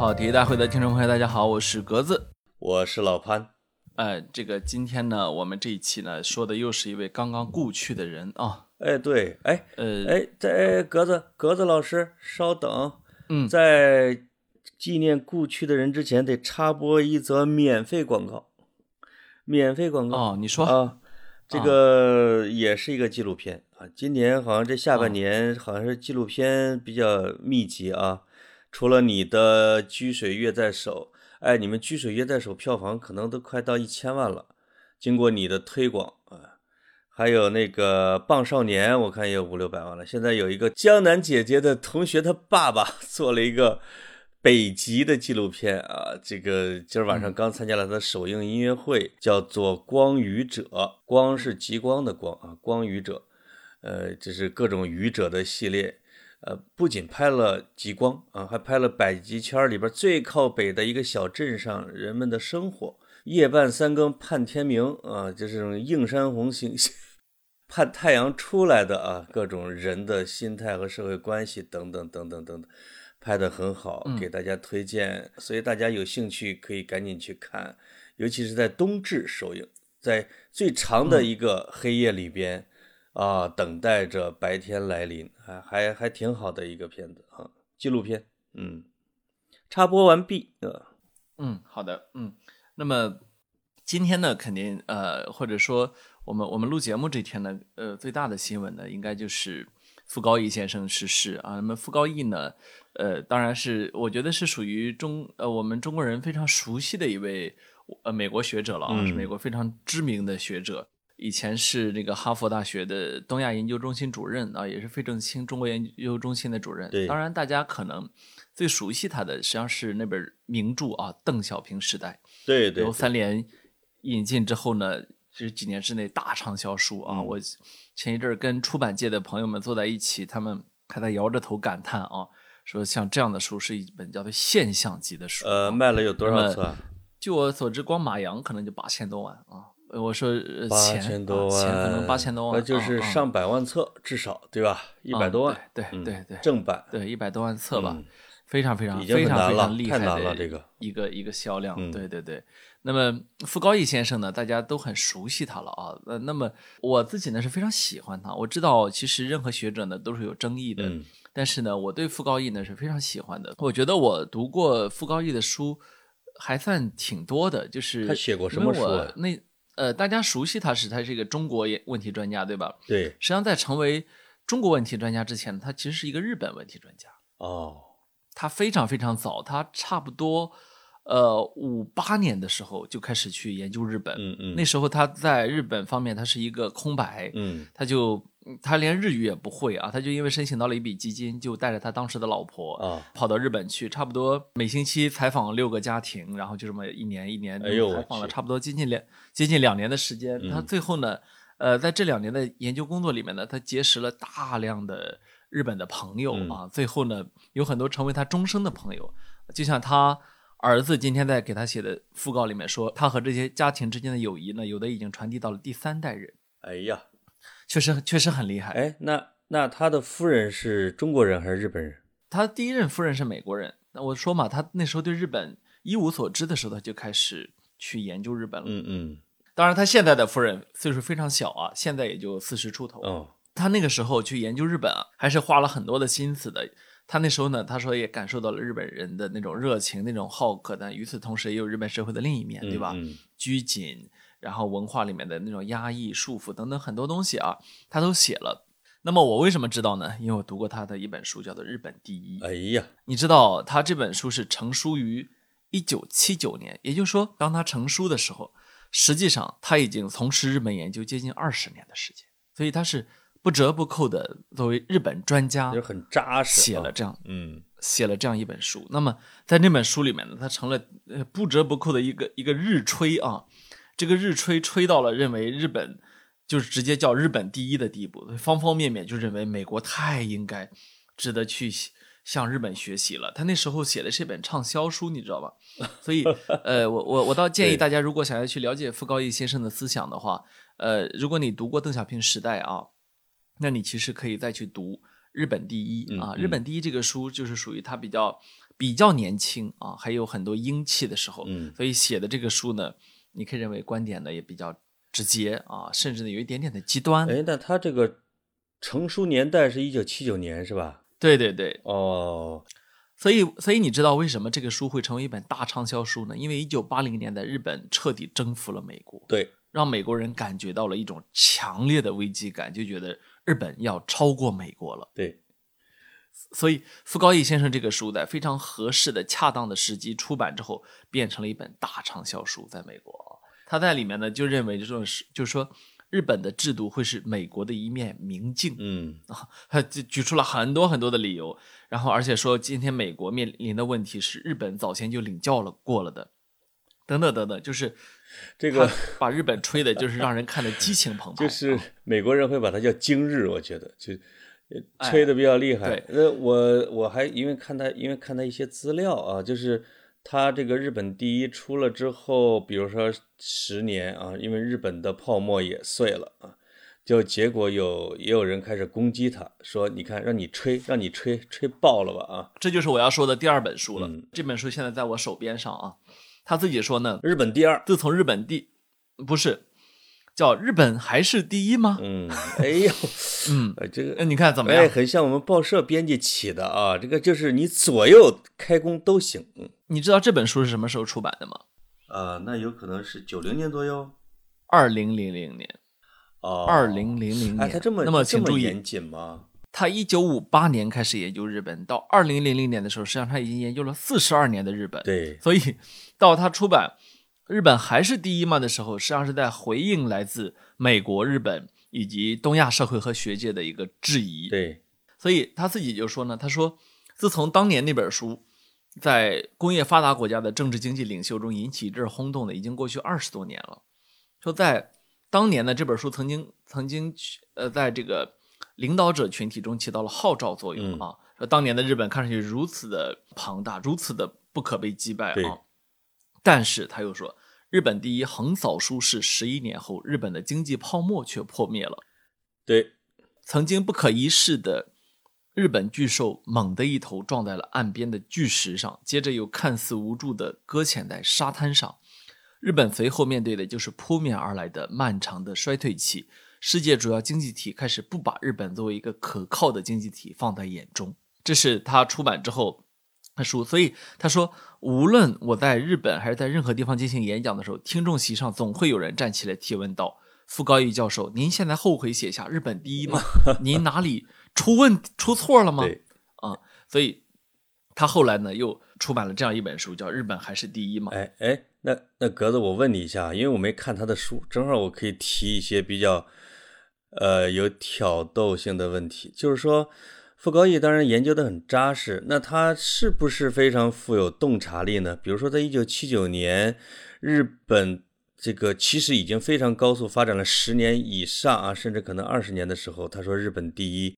好，体育大会的听众朋友，大家好，我是格子，我是老潘。呃，这个今天呢，我们这一期呢，说的又是一位刚刚故去的人啊。哎，对，哎，呃，哎，在格子格子老师，稍等，嗯，在纪念故去的人之前，得插播一则免费广告。免费广告哦，你说啊，这个也是一个纪录片啊。今年好像这下半年好像是纪录片比较密集啊。除了你的《掬水月在手》，哎，你们《掬水月在手》票房可能都快到一千万了。经过你的推广啊，还有那个《棒少年》，我看也有五六百万了。现在有一个江南姐姐的同学，他爸爸 做了一个北极的纪录片啊。这个今儿晚上刚参加了他的首映音乐会，叫做《光与者》，光是极光的光啊，光与者，呃，这是各种愚者的系列。呃，不仅拍了极光啊，还拍了北极圈里边最靠北的一个小镇上人们的生活。夜半三更盼天明啊，就是这种映山红星，盼太阳出来的啊，各种人的心态和社会关系等等等等等等，拍的很好，给大家推荐。所以大家有兴趣可以赶紧去看，尤其是在冬至首映，在最长的一个黑夜里边。啊，等待着白天来临，还还还挺好的一个片子啊，纪录片。嗯，插播完毕。呃，嗯，好的，嗯，那么今天呢，肯定呃，或者说我们我们录节目这天呢，呃，最大的新闻呢，应该就是傅高义先生逝世啊。那么傅高义呢，呃，当然是我觉得是属于中呃我们中国人非常熟悉的一位呃美国学者了啊，是美国非常知名的学者。以前是那个哈佛大学的东亚研究中心主任啊，也是费正清中国研究中心的主任。对，当然大家可能最熟悉他的实际上是那本名著啊，《邓小平时代》。对对。由三联引进之后呢，是几年之内大畅销书啊。我前一阵儿跟出版界的朋友们坐在一起，他们还在摇着头感叹啊，说像这样的书是一本叫做现象级的书。呃，卖了有多少册？据我所知，光马洋可能就八千多万啊。我说八千多万，钱可能八千多万，那就是上百万册至少对吧？一百多万，对对对，正版，对一百多万册吧，非常非常非常非常厉害的这个一个一个销量，对对对。那么傅高义先生呢，大家都很熟悉他了啊。呃，那么我自己呢是非常喜欢他。我知道其实任何学者呢都是有争议的，但是呢我对傅高义呢是非常喜欢的。我觉得我读过傅高义的书还算挺多的，就是他写过什么书？那呃，大家熟悉他是他是一个中国问题专家，对吧？对。实际上，在成为中国问题专家之前，他其实是一个日本问题专家。哦。他非常非常早，他差不多呃五八年的时候就开始去研究日本。嗯嗯。那时候他在日本方面，他是一个空白。嗯。他就。他连日语也不会啊，他就因为申请到了一笔基金，就带着他当时的老婆啊，跑到日本去，差不多每星期采访六个家庭，然后就这么一年一年采访了差不多接近两接近两年的时间。他最后呢，呃，在这两年的研究工作里面呢，他结识了大量的日本的朋友啊，最后呢，有很多成为他终生的朋友。就像他儿子今天在给他写的讣告里面说，他和这些家庭之间的友谊呢，有的已经传递到了第三代人。哎呀。确实确实很厉害。哎，那那他的夫人是中国人还是日本人？他第一任夫人是美国人。那我说嘛，他那时候对日本一无所知的时候，他就开始去研究日本了。嗯嗯。当然，他现在的夫人岁数非常小啊，现在也就四十出头。哦。他那个时候去研究日本啊，还是花了很多的心思的。他那时候呢，他说也感受到了日本人的那种热情、那种好客，但与此同时也有日本社会的另一面，对吧？拘谨。然后文化里面的那种压抑、束缚等等很多东西啊，他都写了。那么我为什么知道呢？因为我读过他的一本书，叫做《日本第一》。哎呀，你知道他这本书是成书于一九七九年，也就是说，当他成书的时候，实际上他已经从事日本研究接近二十年的时间，所以他是不折不扣的作为日本专家，就很扎实，写了这样，嗯，写了这样一本书。那么在那本书里面呢，他成了呃不折不扣的一个一个日吹啊。这个日吹吹到了认为日本就是直接叫日本第一的地步，方方面面就认为美国太应该值得去向日本学习了。他那时候写的是一本畅销书，你知道吧？所以，呃，我我我倒建议大家，如果想要去了解傅高义先生的思想的话，呃，如果你读过《邓小平时代》啊，那你其实可以再去读《日本第一》啊，《日本第一》这个书就是属于他比较。比较年轻啊，还有很多英气的时候，嗯所以写的这个书呢，你可以认为观点呢也比较直接啊，甚至呢有一点点的极端。哎，那他这个成书年代是一九七九年是吧？对对对，哦，所以所以你知道为什么这个书会成为一本大畅销书呢？因为一九八零年代日本彻底征服了美国，对，让美国人感觉到了一种强烈的危机感，就觉得日本要超过美国了。对，所以傅高义先生这个书在非常合适的、恰当的时机出版之后，变成了一本大畅销书，在美国啊。他在里面呢就认为这种是，就是说日本的制度会是美国的一面明镜嗯啊，他举举出了很多很多的理由，然后而且说今天美国面临的问题是日本早先就领教了过了的，等等等等，就是这个把日本吹的就是让人看得激情澎湃，就是啊美国人会把它叫今日，我觉得就吹的比较厉害对。那我我还因为看他，因为看他一些资料啊，就是他这个日本第一出了之后，比如说十年啊，因为日本的泡沫也碎了啊，就结果有也有人开始攻击他，说你看让你吹，让你吹吹爆了吧啊！这就是我要说的第二本书了。嗯这本书现在在我手边上啊。他自己说呢，日本第二，自从日本第不是叫日本还是第一吗？嗯，哎呦，嗯，呃这个那你看怎么哎，样？很像我们报社编辑起的啊，这个就是你左右开工都行。嗯你知道这本书是什么时候出版的吗？啊，那有可能是九零年左右。二零零零年，哦，二零零零年。哎，他这么那么这请注意严，谨吗？他一九五八年开始研究日本，到二零零零年的时候，实际上他已经研究了四十二年的日本。对，所以到他出版《日本还是第一吗》的时候，实际上是在回应来自美国、日本以及东亚社会和学界的一个质疑。对，所以他自己就说呢，他说，自从当年那本书在工业发达国家的政治经济领袖中引起一阵轰动呢，已经过去二十多年了。说在当年呢，这本书曾经曾经呃，在这个领导者群体中起到了号召作用啊。说当年的日本看上去如此的庞大，如此的不可被击败啊。但是他又说，日本第一横扫舒适十一年后，日本的经济泡沫却破灭了。对，曾经不可一世的日本巨兽猛地一头撞在了岸边的巨石上，接着又看似无助地搁浅在沙滩上。日本随后面对的就是扑面而来的漫长的衰退期，世界主要经济体开始不把日本作为一个可靠的经济体放在眼中。这是他出版之后的书，所以他说，无论我在日本还是在任何地方进行演讲的时候，听众席上总会有人站起来提问道：“傅高义教授，您现在后悔写下日本第一吗？您哪里出问出错了吗？”对，啊，所以他后来呢又出版了这样一本书，叫《日本还是第一》嘛。哎哎，那那格子，我问你一下，因为我没看他的书，正好我可以提一些比较呃有挑逗性的问题，就是说。傅高义当然研究的很扎实，那他是不是非常富有洞察力呢？比如说，在一九七九年，日本这个其实已经非常高速发展了十年以上啊，甚至可能二十年的时候，他说日本第一，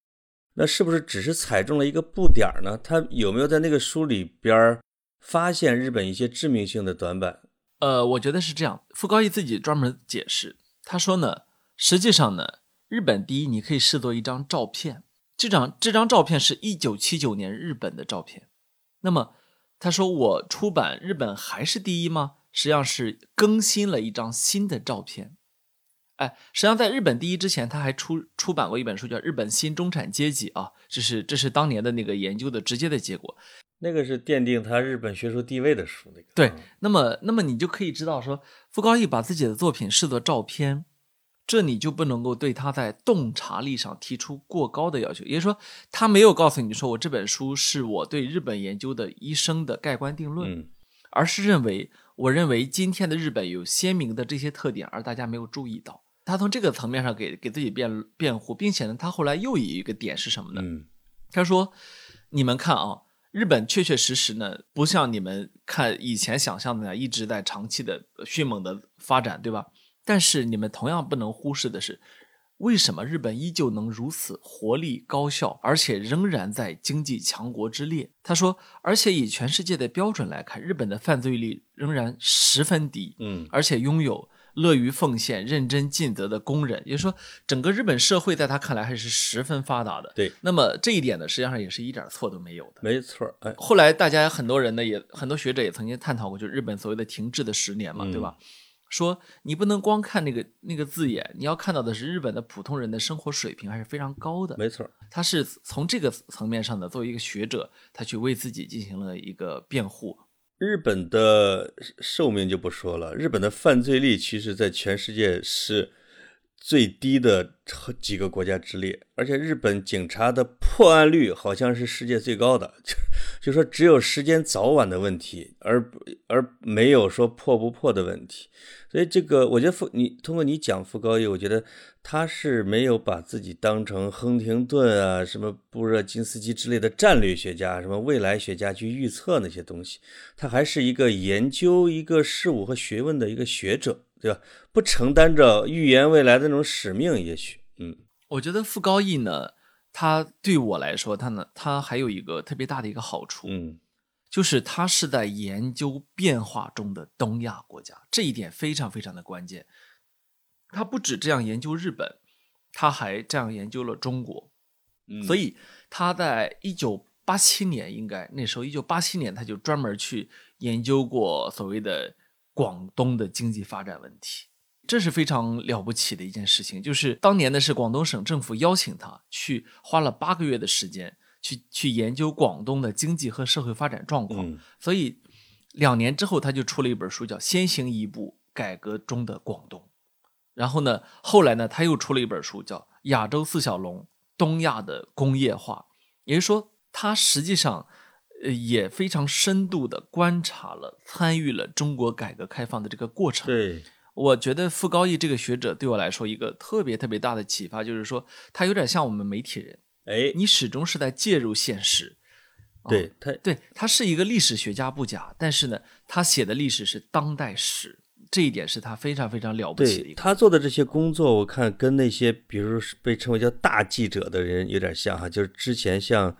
那是不是只是踩中了一个布点儿呢？他有没有在那个书里边发现日本一些致命性的短板？呃，我觉得是这样。傅高义自己专门解释，他说呢，实际上呢，日本第一你可以视作一张照片。这张这张照片是一九七九年日本的照片，那么他说我出版日本还是第一吗？实际上是更新了一张新的照片。哎，实际上在日本第一之前，他还出出版过一本书叫《日本新中产阶级》啊，这是这是当年的那个研究的直接的结果。那个是奠定他日本学术地位的书，那个对，那么那么你就可以知道说，傅高义把自己的作品视作照片。这你就不能够对他在洞察力上提出过高的要求，也就是说，他没有告诉你说我这本书是我对日本研究的一生的盖棺定论，嗯、而是认为我认为今天的日本有鲜明的这些特点，而大家没有注意到。他从这个层面上给给自己辩辩护，并且呢，他后来又有一个点是什么呢？嗯、他说：“你们看啊，日本确确实实呢，不像你们看以前想象的那样一直在长期的迅猛的发展，对吧？”但是你们同样不能忽视的是，为什么日本依旧能如此活力高效，而且仍然在经济强国之列？他说，而且以全世界的标准来看，日本的犯罪率仍然十分低，嗯，而且拥有乐于奉献、认真尽责的工人，也就是说，整个日本社会在他看来还是十分发达的。对，那么这一点呢，实际上也是一点错都没有的。没错，哎，后来大家很多人呢，也很多学者也曾经探讨过，就日本所谓的停滞的十年嘛，对吧？说你不能光看那个那个字眼，你要看到的是日本的普通人的生活水平还是非常高的。没错，他是从这个层面上的，作为一个学者，他去为自己进行了一个辩护。日本的寿命就不说了，日本的犯罪率其实在全世界是最低的几个国家之列，而且日本警察的破案率好像是世界最高的，就就说只有时间早晚的问题，而而没有说破不破的问题。所以这个，我觉得傅你通过你讲傅高义，我觉得他是没有把自己当成亨廷顿啊、什么布热津斯基之类的战略学家、什么未来学家去预测那些东西，他还是一个研究一个事物和学问的一个学者，对吧？不承担着预言未来的那种使命，也许，嗯，我觉得傅高义呢，他对我来说，他呢，他还有一个特别大的一个好处，嗯。就是他是在研究变化中的东亚国家，这一点非常非常的关键。他不止这样研究日本，他还这样研究了中国。所以他在一九八七年，应该那时候一九八七年，他就专门去研究过所谓的广东的经济发展问题，这是非常了不起的一件事情。就是当年的是广东省政府邀请他去，花了八个月的时间。去去研究广东的经济和社会发展状况，所以两年之后他就出了一本书，叫《先行一步：改革中的广东》。然后呢，后来呢，他又出了一本书，叫《亚洲四小龙：东亚的工业化》。也就是说，他实际上呃也非常深度的观察了、参与了中国改革开放的这个过程。对，我觉得傅高义这个学者对我来说一个特别特别大的启发，就是说他有点像我们媒体人。哎，你始终是在介入现实，对他，对他是一个历史学家不假，但是呢，他写的历史是当代史，这一点是他非常非常了不起的一个。他做的这些工作，我看跟那些比如被称为叫大记者的人有点像哈，就是之前像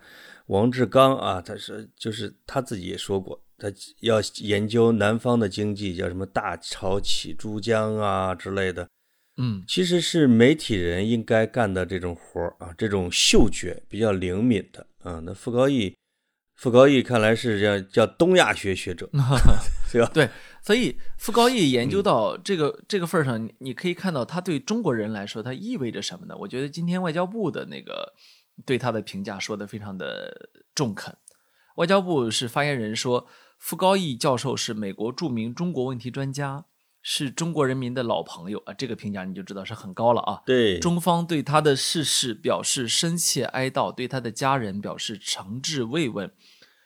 王志刚啊，他是就是他自己也说过，他要研究南方的经济，叫什么大潮起珠江啊之类的。嗯，其实是媒体人应该干的这种活儿啊，这种嗅觉比较灵敏的啊。那傅高义，傅高义看来是叫叫东亚学学者，对吧？对，所以傅高义研究到这个这个份儿上，你可以看到他对中国人来说，他意味着什么呢？我觉得今天外交部的那个对他的评价说的非常的中肯。外交部是发言人说，傅高义教授是美国著名中国问题专家。是中国人民的老朋友啊，这个评价你就知道是很高了啊。对，中方对他的逝世表示深切哀悼，对他的家人表示诚挚慰问。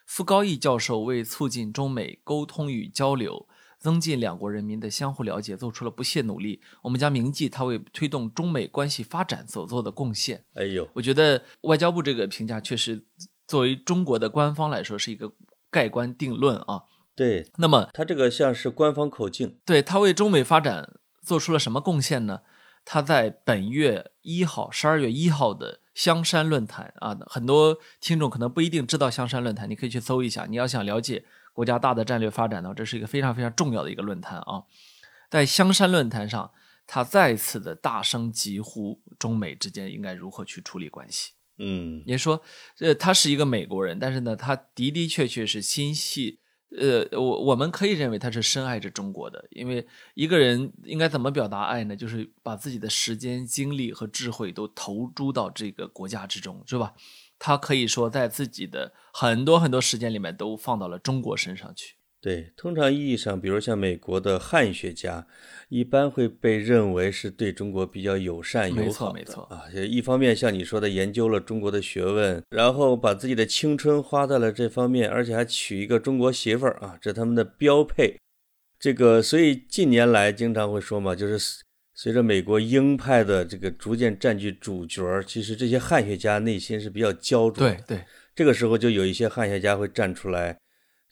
傅高义教授为促进中美沟通与交流，增进两国人民的相互了解，做出了不懈努力。我们将铭记他为推动中美关系发展所做的贡献。哎呦，我觉得外交部这个评价确实，作为中国的官方来说是一个盖棺定论啊。对，那么他这个像是官方口径。对他为中美发展做出了什么贡献呢？他在本月一号，十二月一号的香山论坛啊，很多听众可能不一定知道香山论坛，你可以去搜一下。你要想了解国家大的战略发展呢，这是一个非常非常重要的一个论坛啊。在香山论坛上，他再次的大声疾呼中美之间应该如何去处理关系。嗯，你说，呃，他是一个美国人，但是呢，他的的确确是心系。呃，我我们可以认为他是深爱着中国的，因为一个人应该怎么表达爱呢？就是把自己的时间、精力和智慧都投注到这个国家之中，是吧？他可以说在自己的很多很多时间里面都放到了中国身上去。对，通常意义上，比如像美国的汉学家，一般会被认为是对中国比较友善、友好的。没错，没错啊。一方面像你说的，研究了中国的学问，然后把自己的青春花在了这方面，而且还娶一个中国媳妇儿啊，这他们的标配。这个，所以近年来经常会说嘛，就是随着美国鹰派的这个逐渐占据主角，其实这些汉学家内心是比较焦灼的。对对，这个时候就有一些汉学家会站出来。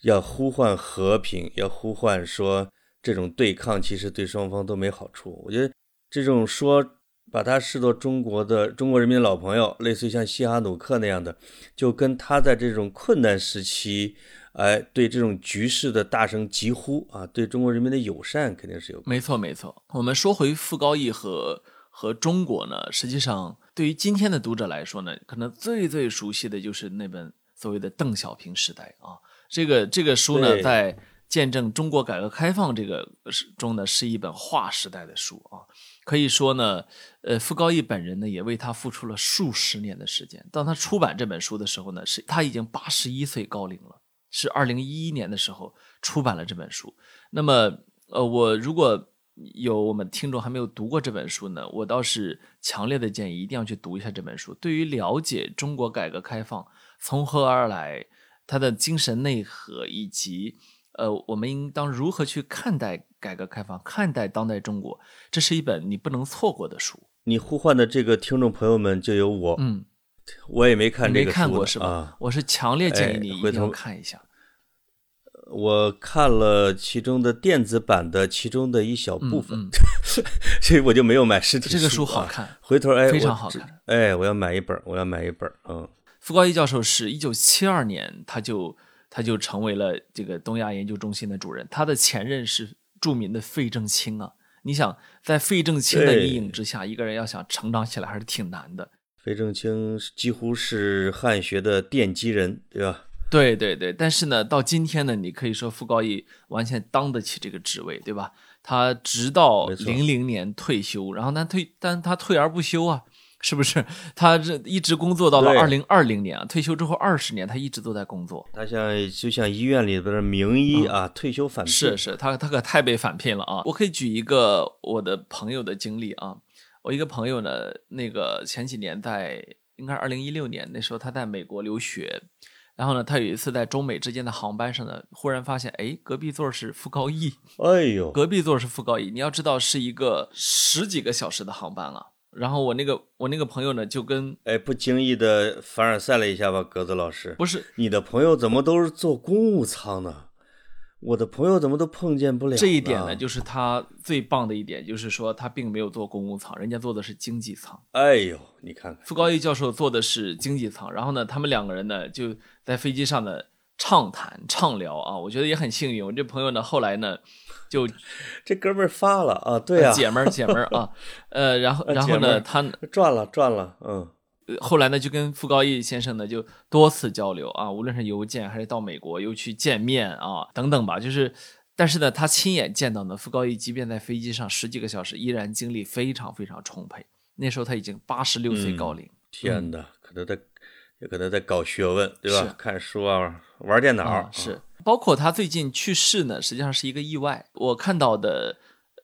要呼唤和平，要呼唤说这种对抗其实对双方都没好处。我觉得这种说把他视作中国的中国人民的老朋友，类似于像西哈努克那样的，就跟他在这种困难时期，哎，对这种局势的大声疾呼啊，对中国人民的友善肯定是有。没错，没错。我们说回傅高义和和中国呢，实际上对于今天的读者来说呢，可能最最熟悉的就是那本所谓的邓小平时代啊，这个这个书呢，在。见证中国改革开放这个是中呢，是一本划时代的书啊。可以说呢，呃，傅高义本人呢，也为他付出了数十年的时间。当他出版这本书的时候呢，是他已经八十一岁高龄了，是二零一一年的时候出版了这本书。那么，呃，我如果有我们听众还没有读过这本书呢，我倒是强烈的建议一定要去读一下这本书。对于了解中国改革开放从何而来，它的精神内核以及。呃，我们应当如何去看待改革开放，看待当代中国？这是一本你不能错过的书。你呼唤的这个听众朋友们就有我，嗯，我也没看这个书，没看过是吧？啊，我是强烈建议你一定要看一下。我看了其中的电子版的其中的一小部分，所以我就没有买实体书。这个书好看，回头哎，非常好看。哎，我要买一本，我要买一本。嗯，傅高义教授是一九七二年他就。他就成为了这个东亚研究中心的主任，他的前任是著名的费正清啊。你想，在费正清的阴影之下，一个人要想成长起来还是挺难的。费正清几乎是汉学的奠基人，对吧？对对对。但是呢，到今天呢，你可以说傅高义完全当得起这个职位，对吧？他直到零零年退休，然后他退，但他退而不休啊。是不是 他这一直工作到了二零二零年啊？退休之后二十年，他一直都在工作。他像就像医院里边的名医啊，退休返聘。是是，他他可太被返聘了啊！我可以举一个我的朋友的经历啊。我一个朋友呢，那个前几年在应该是二零一六年那时候他在美国留学，然后呢，他有一次在中美之间的航班上呢，忽然发现哎，隔壁座是傅高义。哎呦，隔壁座是傅高义。你要知道是一个十几个小时的航班啊。然后我那个我那个朋友呢，就跟哎不经意的凡尔赛了一下吧，格子老师。不是你的朋友怎么都是坐公务舱呢？我的朋友怎么都碰见不了？这一点呢，就是他最棒的一点，就是说他并没有坐公务舱，人家坐的是经济舱。哎呦，你看看，傅高义教授坐的是经济舱，然后呢，他们两个人呢就在飞机上呢畅谈畅聊啊，我觉得也很幸运。我这朋友呢后来呢。就 这哥们儿发了啊，对啊，姐们儿姐们儿啊，呃，然后然后呢，他赚了赚了，嗯，后来呢就跟傅高义先生呢就多次交流啊，无论是邮件还是到美国又去见面啊等等吧，就是，但是呢，他亲眼见到呢，傅高义即便在飞机上十几个小时，依然精力非常非常充沛。那时候他已经八十六岁高龄，天哪，可能在也可能在搞学问，对吧？看书啊，玩电脑是。包括他最近去世呢，实际上是一个意外。我看到的，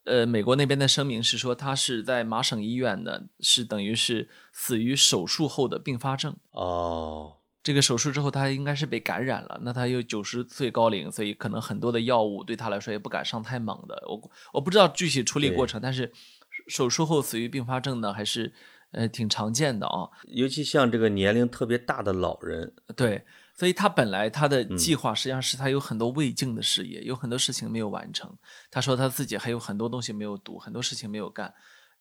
呃，美国那边的声明是说他是在麻省医院呢，是等于是死于手术后的并发症。哦，这个手术之后他应该是被感染了。那他有九十岁高龄，所以可能很多的药物对他来说也不敢上太猛的。我我不知道具体处理过程，但是手术后死于并发症呢，还是呃挺常见的啊。尤其像这个年龄特别大的老人，对。所以他本来他的计划实际上是他有很多未尽的事业，有很多事情没有完成。他说他自己还有很多东西没有读，很多事情没有干。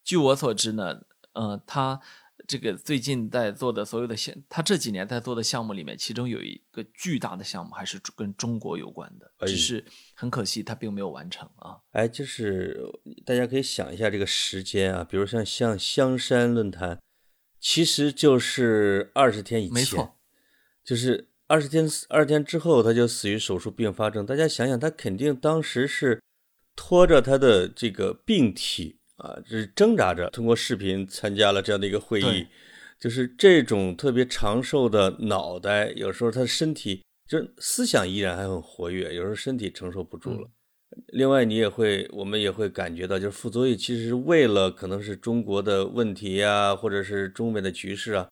据我所知呢，呃，他这个最近在做的所有的项，他这几年在做的项目里面，其中有一个巨大的项目还是跟中国有关的，只是很可惜他并没有完成啊。哎，就是大家可以想一下这个时间啊，比如像像香山论坛，其实就是二十天以前，没错，就是。二十天，二十天之后他就死于手术并发症。大家想想，他肯定当时是拖着他的这个病体啊，就是挣扎着通过视频参加了这样的一个会议。就是这种特别长寿的脑袋，有时候他身体就思想依然还很活跃，有时候身体承受不住了。另外，你也会，我们也会感觉到，就是傅作义其实是为了可能是中国的问题呀，或者是中美的局势啊。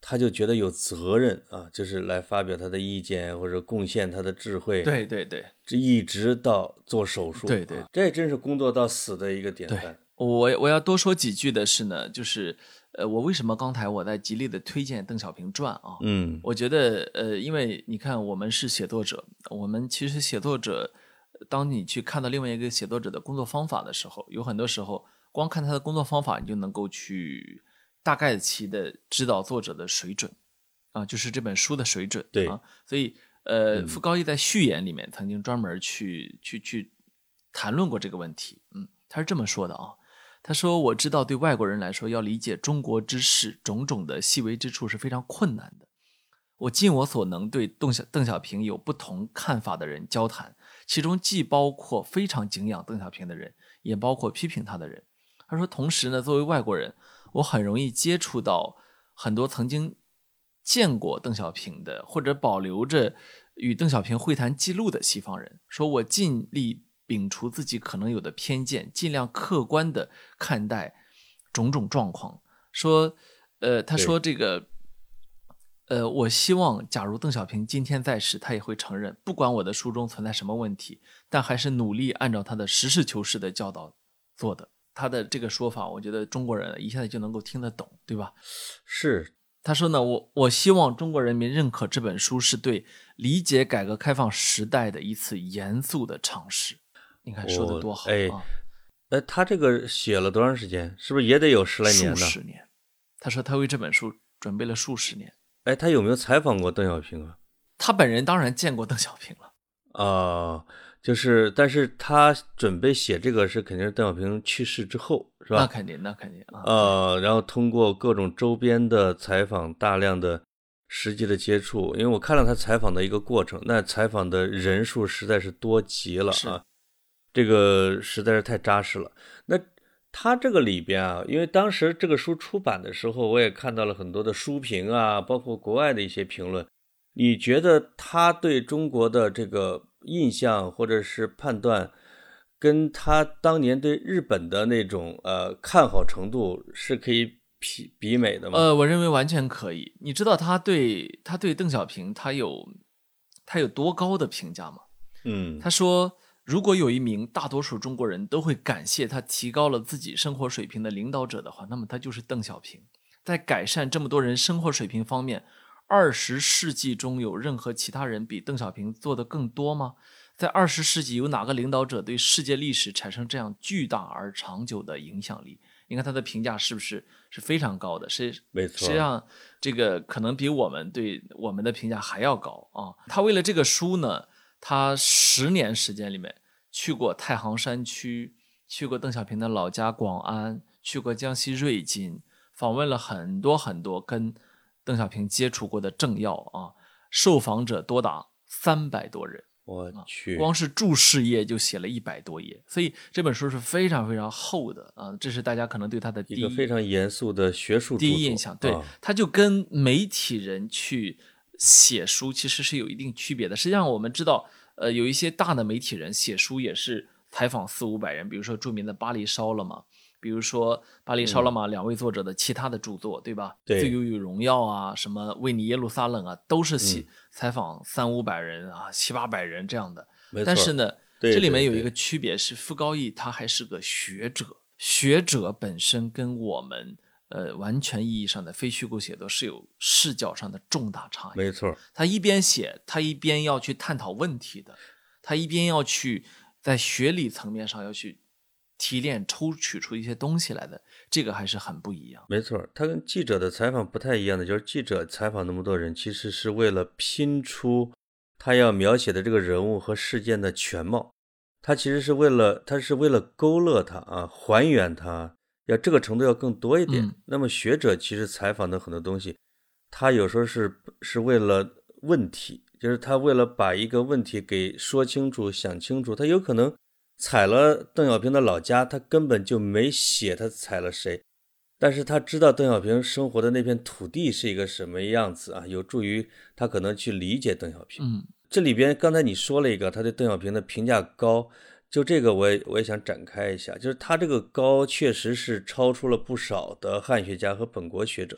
他就觉得有责任啊，就是来发表他的意见或者贡献他的智慧。对对对，这一直到做手术。对对，这真是工作到死的一个典范。我我要多说几句的是呢，就是呃，我为什么刚才我在极力的推荐邓小平传啊？嗯，我觉得呃，因为你看我们是写作者，我们其实写作者，当你去看到另外一个写作者的工作方法的时候，有很多时候光看他的工作方法，你就能够去大概其的知道作者的水准啊，就是这本书的水准。对啊，所以呃，傅高义在序言里面曾经专门去去去谈论过这个问题。嗯，他是这么说的啊，他说：“我知道对外国人来说，要理解中国之事种种的细微之处是非常困难的。我尽我所能对邓小邓小平有不同看法的人交谈，其中既包括非常敬仰邓小平的人，也包括批评他的人。”他说：“同时呢，作为外国人，我很容易接触到很多曾经见过邓小平的，或者保留着与邓小平会谈记录的西方人。说我尽力摒除自己可能有的偏见，尽量客观的看待种种状况。说，呃，他说这个，呃，我希望，假如邓小平今天在世，他也会承认，不管我的书中存在什么问题，但还是努力按照他的实事求是的教导做的。”他的这个说法，我觉得中国人一下子就能够听得懂，对吧？是，他说呢，我我希望中国人民认可这本书是对理解改革开放时代的一次严肃的尝试。你看说的多好啊！哎，他这个写了多长时间？是不是也得有十来年呢？数十年。他说他为这本书准备了数十年。哎，他有没有采访过邓小平啊？他本人当然见过邓小平了。啊。就是，但是他准备写这个是肯定是邓小平去世之后，是吧？那肯定，那肯定啊。呃，然后通过各种周边的采访，大量的实际的接触，因为我看了他采访的一个过程，那采访的人数实在是多极了啊，这个实在是太扎实了。那他这个里边啊，因为当时这个书出版的时候，我也看到了很多的书评啊，包括国外的一些评论，你觉得他对中国的这个？印象或者是判断，跟他当年对日本的那种呃看好程度是可以比比美的吗？呃，我认为完全可以。你知道他对他对邓小平他有他有多高的评价吗？嗯，他说，如果有一名大多数中国人都会感谢他提高了自己生活水平的领导者的话，那么他就是邓小平。在改善这么多人生活水平方面。二十世纪中有任何其他人比邓小平做的更多吗？在二十世纪有哪个领导者对世界历史产生这样巨大而长久的影响力？你看他的评价是不是是非常高的？是没错，实际上这个可能比我们对我们的评价还要高啊！他为了这个书呢，他十年时间里面去过太行山区，去过邓小平的老家广安，去过江西瑞金，访问了很多很多跟。邓小平接触过的政要啊，受访者多达三百多人，我去，光是注释页就写了一百多页，所以这本书是非常非常厚的啊。这是大家可能对他的第一个非常严肃的学术第一印象。对，他就跟媒体人去写书其实是有一定区别的。实际上我们知道，呃，有一些大的媒体人写书也是采访四五百人，比如说著名的巴黎烧了嘛。比如说巴黎烧了嘛，两位作者的其他的著作，对吧？对，自由与荣耀啊，什么为你耶路撒冷啊，都是写采访三五百人啊，七八百人这样的。但是呢，这里面有一个区别是，傅高义他还是个学者，学者本身跟我们呃完全意义上的非虚构写作是有视角上的重大差异。没错，他一边写，他一边要去探讨问题的，他一边要去在学理层面上要去。提炼、抽取出一些东西来的，这个还是很不一样。没错，他跟记者的采访不太一样的，就是记者采访那么多人，其实是为了拼出他要描写的这个人物和事件的全貌。他其实是为了，他是为了勾勒他啊，还原他，要这个程度要更多一点。那么学者其实采访的很多东西，他有时候是是为了问题，就是他为了把一个问题给说清楚、想清楚，他有可能。踩了邓小平的老家，他根本就没写他踩了谁，但是他知道邓小平生活的那片土地是一个什么样子啊，有助于他可能去理解邓小平。嗯，这里边刚才你说了一个，他对邓小平的评价高，就这个我也我也想展开一下，就是他这个高确实是超出了不少的汉学家和本国学者，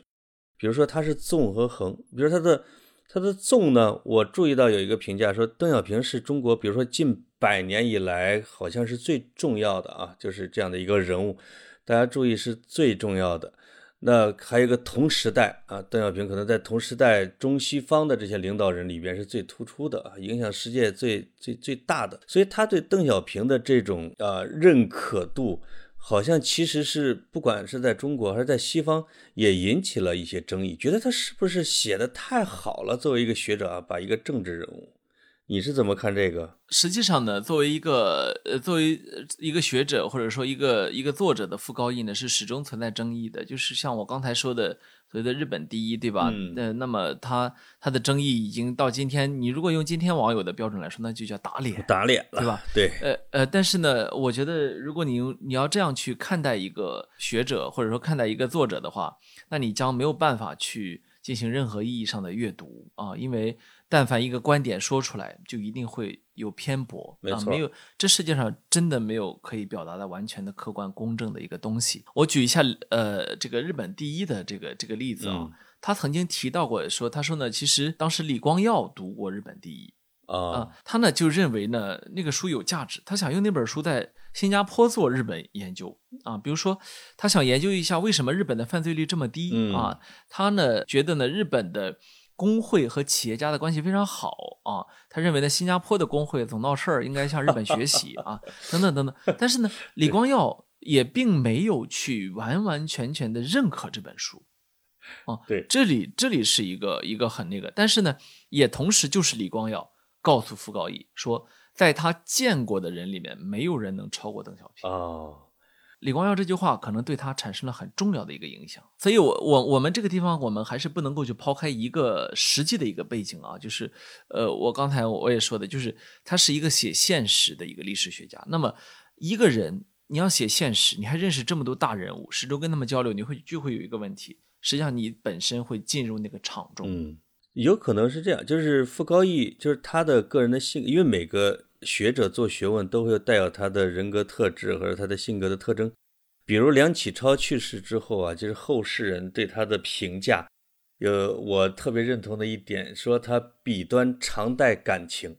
比如说他是纵和横，比如他的。他的纵呢，我注意到有一个评价说，邓小平是中国，比如说近百年以来，好像是最重要的啊，就是这样的一个人物。大家注意是最重要的。那还有一个同时代啊，邓小平可能在同时代中西方的这些领导人里边是最突出的啊，影响世界最最最大的。所以他对邓小平的这种呃认可度。好像其实是不管是在中国还是在西方，也引起了一些争议，觉得他是不是写的太好了？作为一个学者啊，把一个政治人物。你是怎么看这个？实际上呢，作为一个呃，作为一个学者或者说一个一个作者的傅高义呢，是始终存在争议的。就是像我刚才说的，所谓的日本第一，对吧？嗯。呃，那么他他的争议已经到今天，你如果用今天网友的标准来说，那就叫打脸，打脸了，对吧？对。呃呃，但是呢，我觉得如果你用你要这样去看待一个学者或者说看待一个作者的话，那你将没有办法去进行任何意义上的阅读啊，因为。但凡一个观点说出来，就一定会有偏颇啊！没有，这世界上真的没有可以表达的完全的客观公正的一个东西。我举一下，呃，这个日本第一的这个这个例子啊，他曾经提到过，说他说呢，其实当时李光耀读过日本第一啊，他呢就认为呢那个书有价值，他想用那本书在新加坡做日本研究啊，比如说他想研究一下为什么日本的犯罪率这么低啊，他呢觉得呢日本的。工会和企业家的关系非常好啊，他认为呢，新加坡的工会总闹事儿，应该向日本学习 啊，等等等等。但是呢，李光耀也并没有去完完全全的认可这本书啊。对，这里这里是一个一个很那个，但是呢，也同时就是李光耀告诉傅高义说，在他见过的人里面，没有人能超过邓小平啊。李光耀这句话可能对他产生了很重要的一个影响，所以，我我我们这个地方，我们还是不能够去抛开一个实际的一个背景啊，就是，呃，我刚才我也说的，就是他是一个写现实的一个历史学家。那么，一个人你要写现实，你还认识这么多大人物，始终跟他们交流，你会就会有一个问题，实际上你本身会进入那个场中。嗯，有可能是这样，就是傅高义，就是他的个人的性，因为每个。学者做学问都会带有他的人格特质和他的性格的特征，比如梁启超去世之后啊，就是后世人对他的评价，有我特别认同的一点，说他笔端常带感情，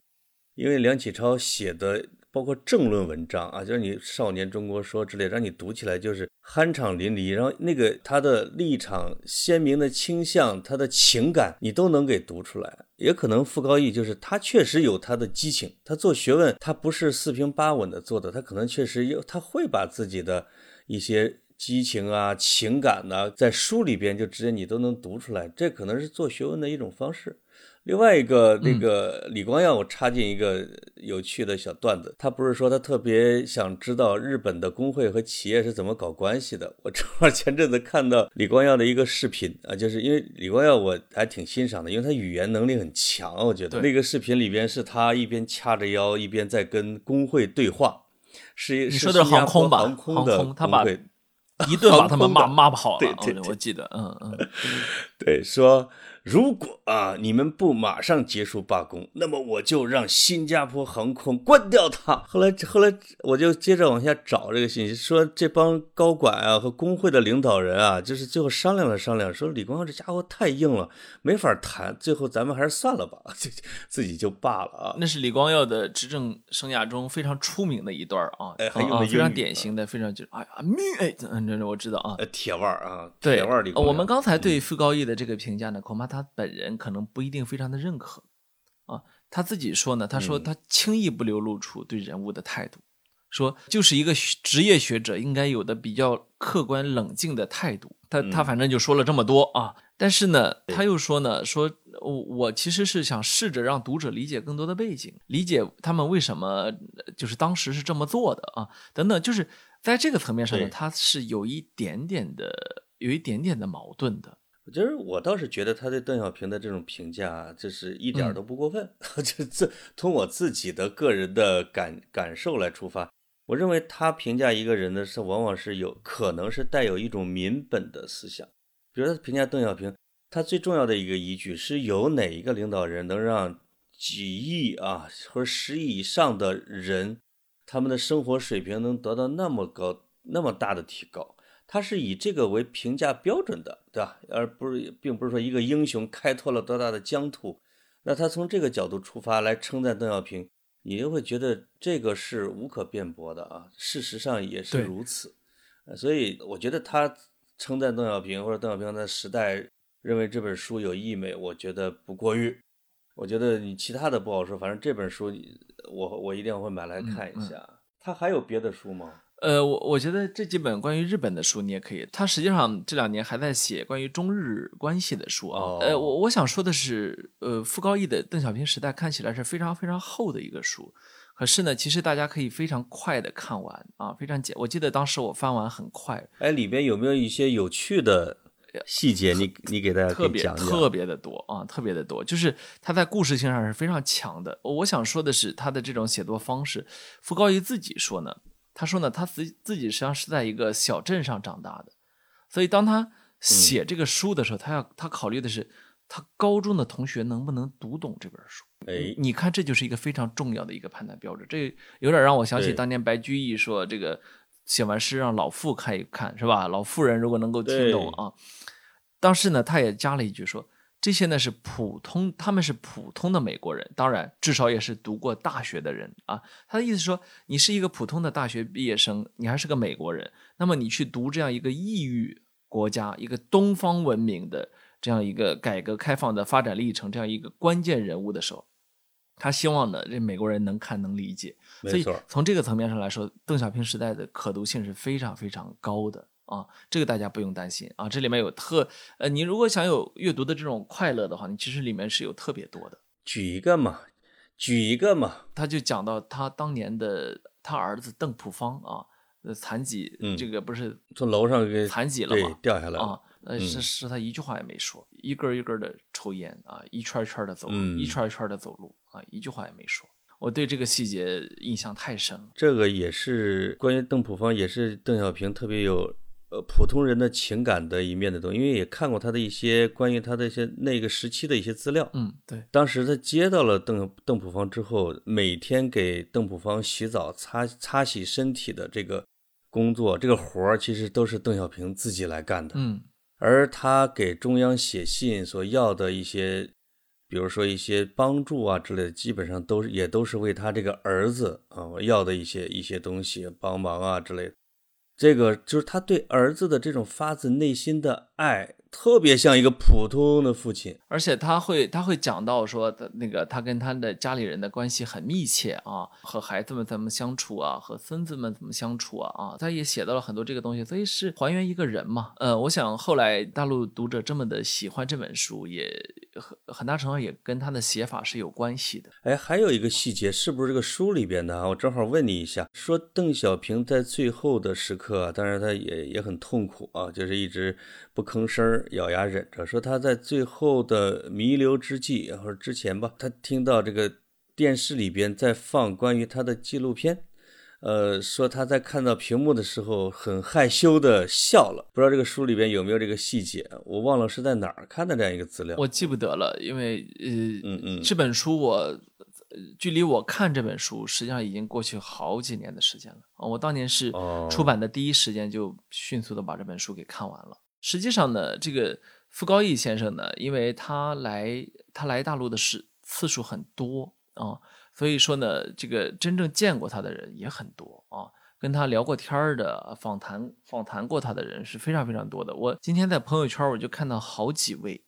因为梁启超写的。包括政论文章啊，就是你《少年中国说》之类，让你读起来就是酣畅淋漓，然后那个他的立场鲜明的倾向，他的情感你都能给读出来。也可能傅高义就是他确实有他的激情，他做学问他不是四平八稳的做的，他可能确实有他会把自己的一些激情啊、情感呢，在书里边就直接你都能读出来，这可能是做学问的一种方式。另外一个那个李光耀，我插进一个有趣的小段子。他不是说他特别想知道日本的工会和企业是怎么搞关系的。我正好前阵子看到李光耀的一个视频啊，就是因为李光耀我还挺欣赏的，因为他语言能力很强。我觉得那个视频里边是他一边掐着腰，一边在跟工会对话。是你说的是航空吧？航空的工会一顿把他们骂骂跑了。对 对，我记得，嗯嗯，对说。如果啊你们不马上结束罢工，那么我就让新加坡航空关掉它。后来后来我就接着往下找这个信息，说这帮高管啊和工会的领导人啊，就是最后商量了商量，说李光耀这家伙太硬了，没法谈。最后咱们还是算了吧，就自己就罢了啊。那是李光耀的执政生涯中非常出名的一段啊，哎，很有非常典型的，非常就哎呀命哎，这，这我知道啊，铁腕啊，对，铁腕李光耀我们刚才对傅高义的这个评价呢，恐怕他。他本人可能不一定非常的认可，啊，他自己说呢，他说他轻易不流露出对人物的态度，说就是一个职业学者应该有的比较客观冷静的态度。他他反正就说了这么多啊，但是呢，他又说呢，说我我其实是想试着让读者理解更多的背景，理解他们为什么就是当时是这么做的啊，等等，就是在这个层面上呢，他是有一点点的，有一点点的矛盾的。我觉得我倒是觉得他对邓小平的这种评价，这是一点都不过分。这这从我自己的个人的感感受来出发，我认为他评价一个人呢是，往往是有可能是带有一种民本的思想。比如他评价邓小平，他最重要的一个依据是有哪一个领导人能让几亿啊或者十亿以上的人，他们的生活水平能得到那么高、那么大的提高。他是以这个为评价标准的，对吧？而不是，并不是说一个英雄开拓了多大的疆土，那他从这个角度出发来称赞邓小平，你就会觉得这个是无可辩驳的啊。事实上也是如此，所以我觉得他称赞邓小平或者邓小平的时代认为这本书有溢美，我觉得不过誉。我觉得你其他的不好说，反正这本书我我一定会买来看一下。他还有别的书吗？呃，我我觉得这几本关于日本的书你也可以。他实际上这两年还在写关于中日关系的书啊。呃，我我想说的是，呃，傅高义的《邓小平时代》看起来是非常非常厚的一个书，可是呢，其实大家可以非常快的看完啊，非常简。我记得当时我翻完很快。哎，里边有没有一些有趣的细节？你你给大家特别。特别的多啊，特别的多，就是他在故事性上是非常强的。我想说的是，他的这种写作方式，傅高义自己说呢。他说呢，他自自己实际上是在一个小镇上长大的，所以当他写这个书的时候，他要他考虑的是他高中的同学能不能读懂这本书。哎，你看，这就是一个非常重要的一个判断标准。这有点让我想起当年白居易说：“这个写完诗让老妇看一看，是吧？老妇人如果能够听懂啊。”当时呢，他也加了一句说。这些呢是普通，他们是普通的美国人，当然至少也是读过大学的人啊。他的意思说，你是一个普通的大学毕业生，你还是个美国人，那么你去读这样一个异域国家、一个东方文明的这样一个改革开放的发展历程，这样一个关键人物的时候，他希望呢，这美国人能看能理解。所以从这个层面上来说，邓小平时代的可读性是非常非常高的。啊，这个大家不用担心啊，这里面有特呃，你如果想有阅读的这种快乐的话，你其实里面是有特别多的。举一个嘛，举一个嘛，他就讲到他当年的他儿子邓普方啊，呃，残疾，这个不是从楼上给残疾了吗？掉下来啊，呃，是是他一句话也没说，一根一根的抽烟啊，一圈一圈的走，一圈一圈的走路啊，一句话也没说。我对这个细节印象太深了。这个也是关于邓普方，也是邓小平特别有。呃，普通人的情感的一面的东西，因为也看过他的一些关于他的一些那个时期的一些资料。嗯，对。当时他接到了邓邓普方之后，每天给邓普方洗澡、擦擦洗身体的这个工作，这个活儿其实都是邓小平自己来干的。嗯。而他给中央写信所要的一些，比如说一些帮助啊之类的，基本上都是也都是为他这个儿子啊要的一些一些东西帮忙啊之类的。这个就是他对儿子的这种发自内心的爱。特别像一个普通的父亲，而且他会他会讲到说的那个他跟他的家里人的关系很密切啊，和孩子们怎么相处啊，和孙子们怎么相处啊啊，他也写到了很多这个东西，所以是还原一个人嘛。呃，我想后来大陆读者这么的喜欢这本书，也很很大程度也跟他的写法是有关系的。哎，还有一个细节，是不是这个书里边的啊？我正好问你一下，说邓小平在最后的时刻，当然他也也很痛苦啊，就是一直不吭声儿。咬牙忍着，说他在最后的弥留之际，或者之前吧，他听到这个电视里边在放关于他的纪录片，呃，说他在看到屏幕的时候很害羞的笑了。不知道这个书里边有没有这个细节，我忘了是在哪儿看的这样一个资料，我记不得了，因为呃，嗯嗯，这本书我距离我看这本书实际上已经过去好几年的时间了啊，我当年是出版的第一时间就迅速的把这本书给看完了。实际上呢，这个傅高义先生呢，因为他来他来大陆的是次数很多啊，所以说呢，这个真正见过他的人也很多啊，跟他聊过天的、访谈访谈过他的人是非常非常多的。我今天在朋友圈我就看到好几位，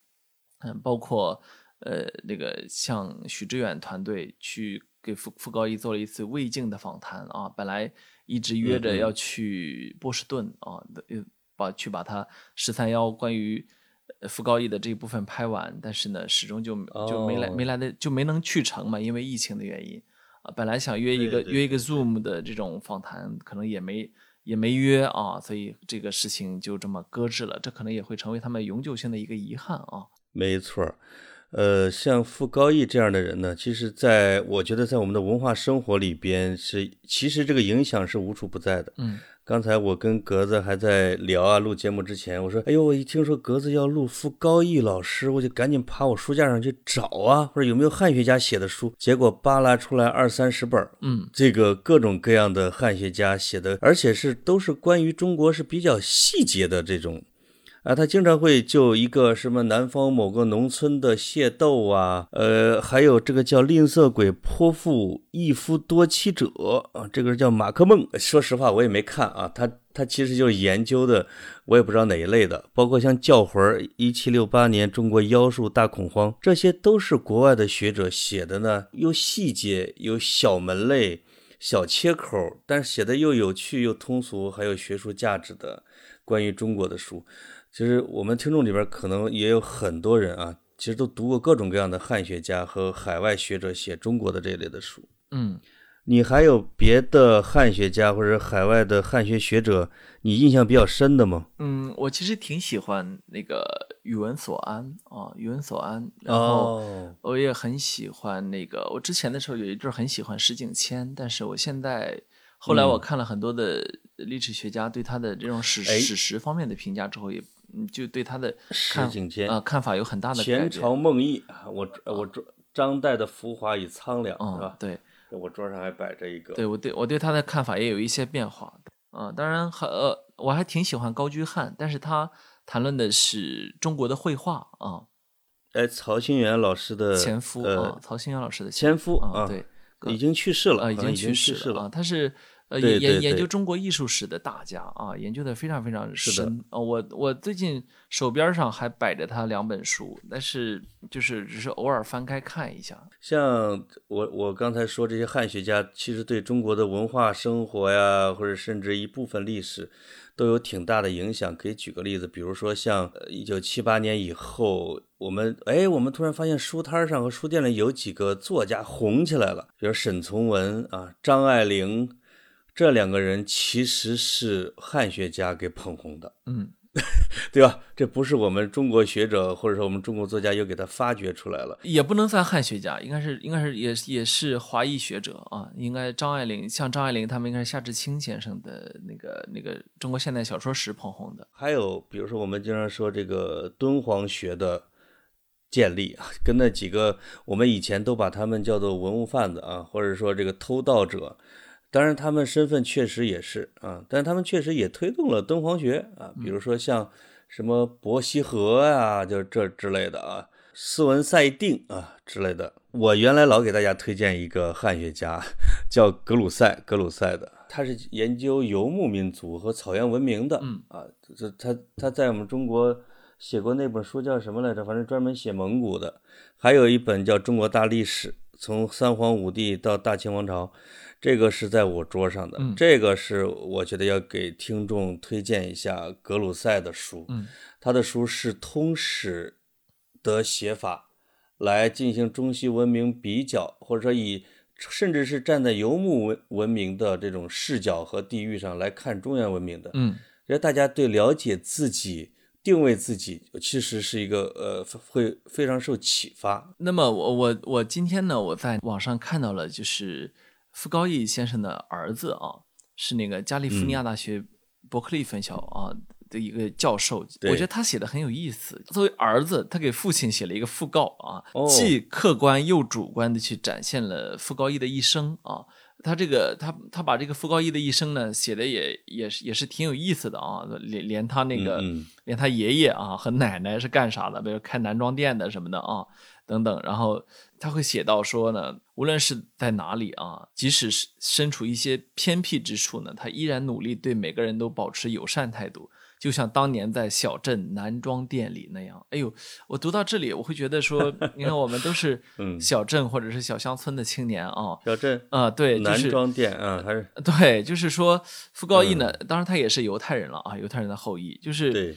嗯，包括呃那个像许知远团队去给傅傅高义做了一次未竟的访谈啊，本来一直约着要去波士顿啊的。把去把他十三幺关于傅高义的这一部分拍完，但是呢，始终就就没来没来的就没能去成嘛，因为疫情的原因啊。本来想约一个约一个 Zoom 的这种访谈，可能也没也没约啊，所以这个事情就这么搁置了。这可能也会成为他们永久性的一个遗憾啊。没错，呃，像傅高义这样的人呢，其实在我觉得在我们的文化生活里边是，其实这个影响是无处不在的。嗯。刚才我跟格子还在聊啊，录节目之前，我说：“哎呦，我一听说格子要录傅高义老师，我就赶紧爬我书架上去找啊，或者有没有汉学家写的书。结果扒拉出来二三十本，嗯，这个各种各样的汉学家写的，而且是都是关于中国是比较细节的这种。”啊，他经常会就一个什么南方某个农村的械斗啊，呃，还有这个叫吝啬鬼泼妇一夫多妻者啊，这个叫马克梦。说实话，我也没看啊，他他其实就是研究的，我也不知道哪一类的，包括像教魂一七六八年中国妖术大恐慌，这些都是国外的学者写的呢，又细节有小门类。小切口，但是写的又有趣又通俗，还有学术价值的关于中国的书。其实我们听众里边可能也有很多人啊，其实都读过各种各样的汉学家和海外学者写中国的这一类的书。嗯，你还有别的汉学家或者海外的汉学学者，你印象比较深的吗？嗯，我其实挺喜欢那个宇文所安啊，宇文所安，然后哦，我也很喜欢那个，我之前的时候有一阵很喜欢石景谦，但是我现在后来我看了很多的历史学家对他的这种史哎史实方面的评价之后，也嗯就对他的石看景谦啊看法有很大的。前朝梦忆啊，我我桌张岱的浮华与苍凉是嗯吧，？对我桌上还摆着一个，对，我对我对他的看法也有一些变化。啊，当然还呃，我还挺喜欢高居翰，但是他谈论的是中国的绘画啊，哎，曹新元老师的前夫呃啊，曹新元老师的前夫啊，啊，对，已经去世了，啊，已经去世世了啊。他是呃对研研对对研究中国艺术史的大家啊，研究的非常非常深啊。我我最近手边上还摆着他两本书，但是就是只是偶尔翻开看一下。像我我刚才说这些汉学家，其实对中国的文化生活呀，或者甚至一部分历史，都有挺大的影响。可以举个例子，比如说像一九七八年以后，我们哎，我们突然发现书摊上和书店里有几个作家红起来了，比如沈从文啊、张爱玲，这两个人其实是汉学家给捧红的。嗯，对吧？这不是我们中国学者或者说我们中国作家又给他发掘出来了。也不能算汉学家，应该是应该是也也是华裔学者啊。应该张爱玲像张爱玲他们应该是夏志清先生的那个那个中国现代小说史捧红的。还有比如说我们经常说这个敦煌学的建立啊，跟那几个我们以前都把他们叫做文物贩子啊，或者说这个偷盗者。当然，他们身份确实也是啊，但他们确实也推动了敦煌学啊，比如说像什么伯希和啊，就这之类的啊，斯文赛定啊之类的。我原来老给大家推荐一个汉学家，叫格鲁塞，格鲁塞的，他是研究游牧民族和草原文明的，嗯啊，这他他在我们中国写过那本书叫什么来着？反正专门写蒙古的，还有一本叫《中国大历史》，从三皇五帝到大清王朝。这个是在我桌上的，嗯这个是我觉得要给听众推荐一下格鲁塞的书。嗯他的书是通史的写法来进行中西文明比较，或者说以甚至是站在游牧文文明的这种视角和地域上来看中原文明的，嗯让大家对了解自己、定位自己，其实是一个呃会非常受启发。那么我我我今天呢，我在网上看到了，就是傅高义先生的儿子啊，是那个加利福尼亚大学伯克利分校啊的一个教授，对我觉得他写的很有意思。作为儿子，他给父亲写了一个讣告啊，哦既客观又主观的去展现了傅高义的一生啊。他这个他他把这个傅高义的一生呢写的也也是也是挺有意思的啊，连连他那个、嗯嗯连他爷爷啊和奶奶是干啥的，比如开男装店的什么的啊等等，然后他会写到说呢，无论是在哪里啊，即使是身处一些偏僻之处呢，他依然努力对每个人都保持友善态度，就像当年在小镇男装店里那样。哎呦，我读到这里，我会觉得说，你看我们都是 嗯。小镇或者是小乡村的青年啊，小镇啊、对，就是男装店啊，还是对，就是说傅高义呢，当然他也是犹太人了啊，犹太人的后裔，就是对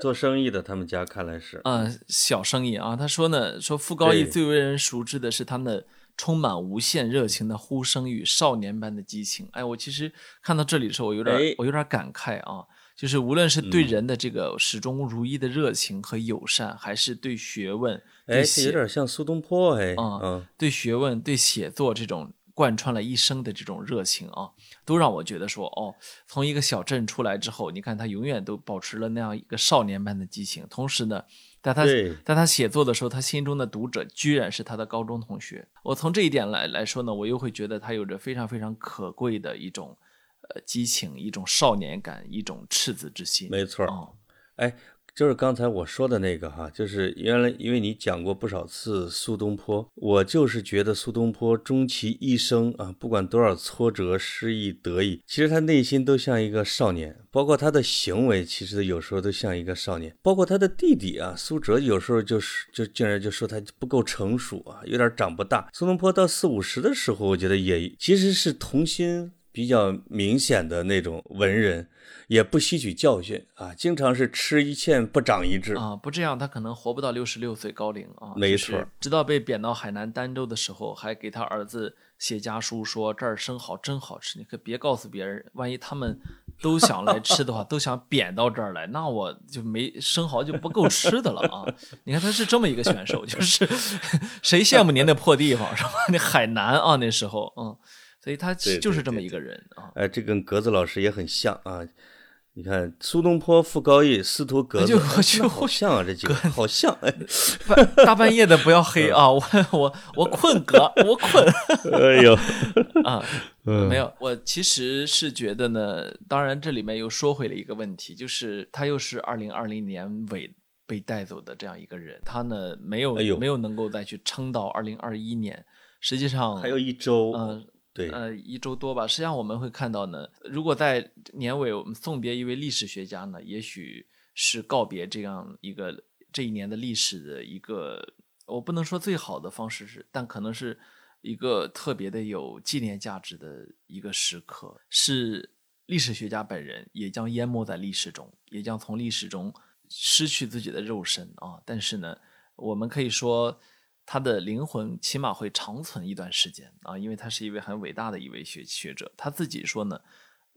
做生意的，他们家看来是。嗯，小生意啊，他说呢，说傅高义最为人熟知的是他那充满无限热情的呼声与少年般的激情。哎，我其实看到这里的时候，我有点、哎。我有点感慨啊，就是无论是对嗯。人的这个始终如一的热情和友善，还是对学问、对哎，这有写、点像苏东坡哎，啊嗯，对学问、对写作这种贯穿了一生的这种热情啊，都让我觉得说，哦，从一个小镇出来之后，你看他永远都保持了那样一个少年般的激情，同时呢，在他对在他写作的时候，他心中的读者居然是他的高中同学。我从这一点来来说呢，我又会觉得他有着非常非常可贵的一种呃激情，一种少年感，一种赤子之心。没错儿。哦，哎，就是刚才我说的那个哈，就是原来因为你讲过不少次苏东坡，我就是觉得苏东坡终其一生啊，不管多少挫折、失意、得意，其实他内心都像一个少年，包括他的行为，其实有时候都像一个少年。包括他的弟弟啊，苏辙有时候就是就竟然就说他不够成熟啊，有点长不大。苏东坡到四五十的时候，我觉得也其实是童心比较明显的那种文人。也不吸取教训啊，经常是吃一堑不长一智啊，不这样他可能活不到六十六岁高龄啊。没错，直到被贬到海南儋州的时候，还给他儿子写家书说这儿生蚝真好吃，你可别告诉别人，万一他们都想来吃的话，都想贬到这儿来，那我就没生蚝就不够吃的了啊。你看他是这么一个选手，就是 谁羡慕您那破地方是吧？那海南啊那时候，嗯，所以他就是这么一个人啊。哎，这跟格子老师也很像啊。你看苏东坡、傅高义、司徒格子，好像啊，这几个好像。哎，大半夜的不要黑啊！我我我困格，我困。哎呦 啊，没有，我其实是觉得呢。当然，这里面又说回了一个问题，就是他又是二零二零年尾被带走的这样一个人，他呢没有没有能够再去撑到二零二一年。实际上还有一周，嗯。对，呃，一周多吧。实际上我们会看到呢，如果在年尾我们送别一位历史学家呢，也许是告别这样一个这一年的历史的一个，我不能说最好的方式是，但可能是一个特别的有纪念价值的一个时刻，是历史学家本人也将淹没在历史中，也将从历史中失去自己的肉身啊。但是呢，我们可以说。他的灵魂起码会长存一段时间啊，因为他是一位很伟大的一位学学者。他自己说呢，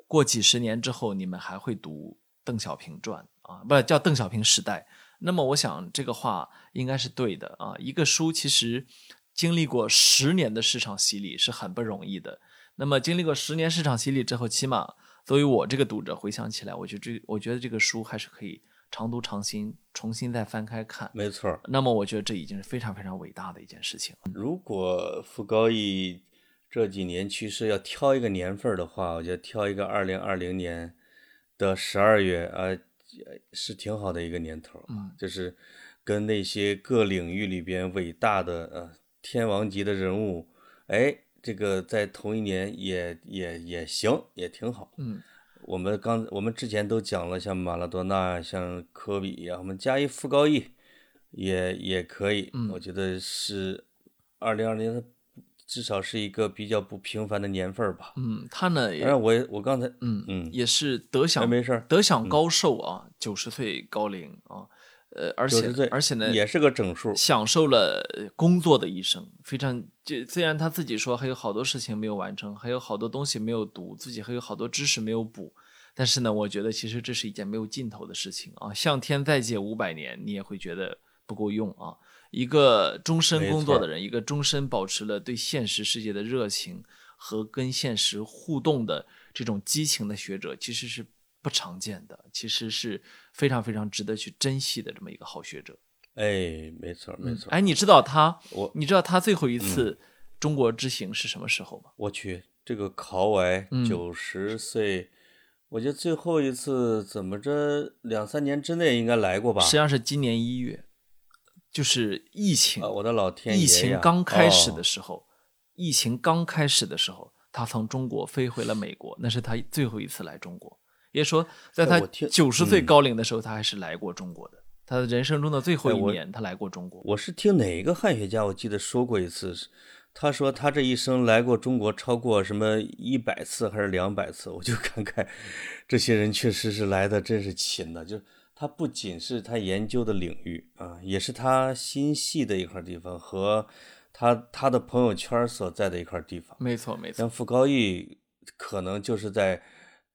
过几十年之后，你们还会读邓小平传啊，不叫邓小平时代。那么我想这个话应该是对的啊。一个书其实经历过十年的市场洗礼是很不容易的。那么经历过十年市场洗礼之后，起码作为我这个读者回想起来，我觉得这我觉得这个书还是可以。常读常新，重新再翻开看，没错。那么我觉得这已经是非常非常伟大的一件事情。如果傅高义这几年去世，要挑一个年份的话，我觉得挑一个二零二零年的十二月啊，是挺好的一个年头。嗯，就是跟那些各领域里边伟大的呃天王级的人物，哎，这个在同一年也也也行，也挺好。嗯。我们刚我们之前都讲了，像马拉多纳、像科比呀，我们加一傅高义也也可以。我觉得是二零二零，至少是一个比较不平凡的年份吧。嗯，他呢？当然，我我刚才嗯嗯也是得享没事得享高寿啊，九十岁高龄啊。呃，而且而且呢，也是个整数，享受了工作的一生，非常就虽然他自己说还有好多事情没有完成，还有好多东西没有读，自己还有好多知识没有补，但是呢，我觉得其实这是一件没有尽头的事情啊。向天再借五百年，你也会觉得不够用啊。一个终身工作的人，一个终身保持了对现实世界的热情和跟现实互动的这种激情的学者，其实是。不常见的，其实是非常非常值得去珍惜的这么一个好学者。哎，没错没错。哎，你知道他，我你知道他最后一次中国之行是什么时候吗？我去，这个考歪九十岁，我觉得最后一次怎么着两三年之内应该来过吧？实际上是今年一月，就是疫情，我的老天爷，疫情刚开始的时候，疫情刚开始的时候，他从中国飞回了美国，那是他最后一次来中国。也说，在他九十岁高龄的时候，他还是来过中国的。他的人生中的最后一年，他来过中国。我是听哪个汉学家，我记得说过一次，他说他这一生来过中国超过什么一百次还是两百次。我就 感慨，这些人确实是来的真是勤的。就是他不仅是他研究的领域啊，也是他心系的一块地方和他他的朋友圈所在的一块地方。没错，没错。像傅高义，可能就是在。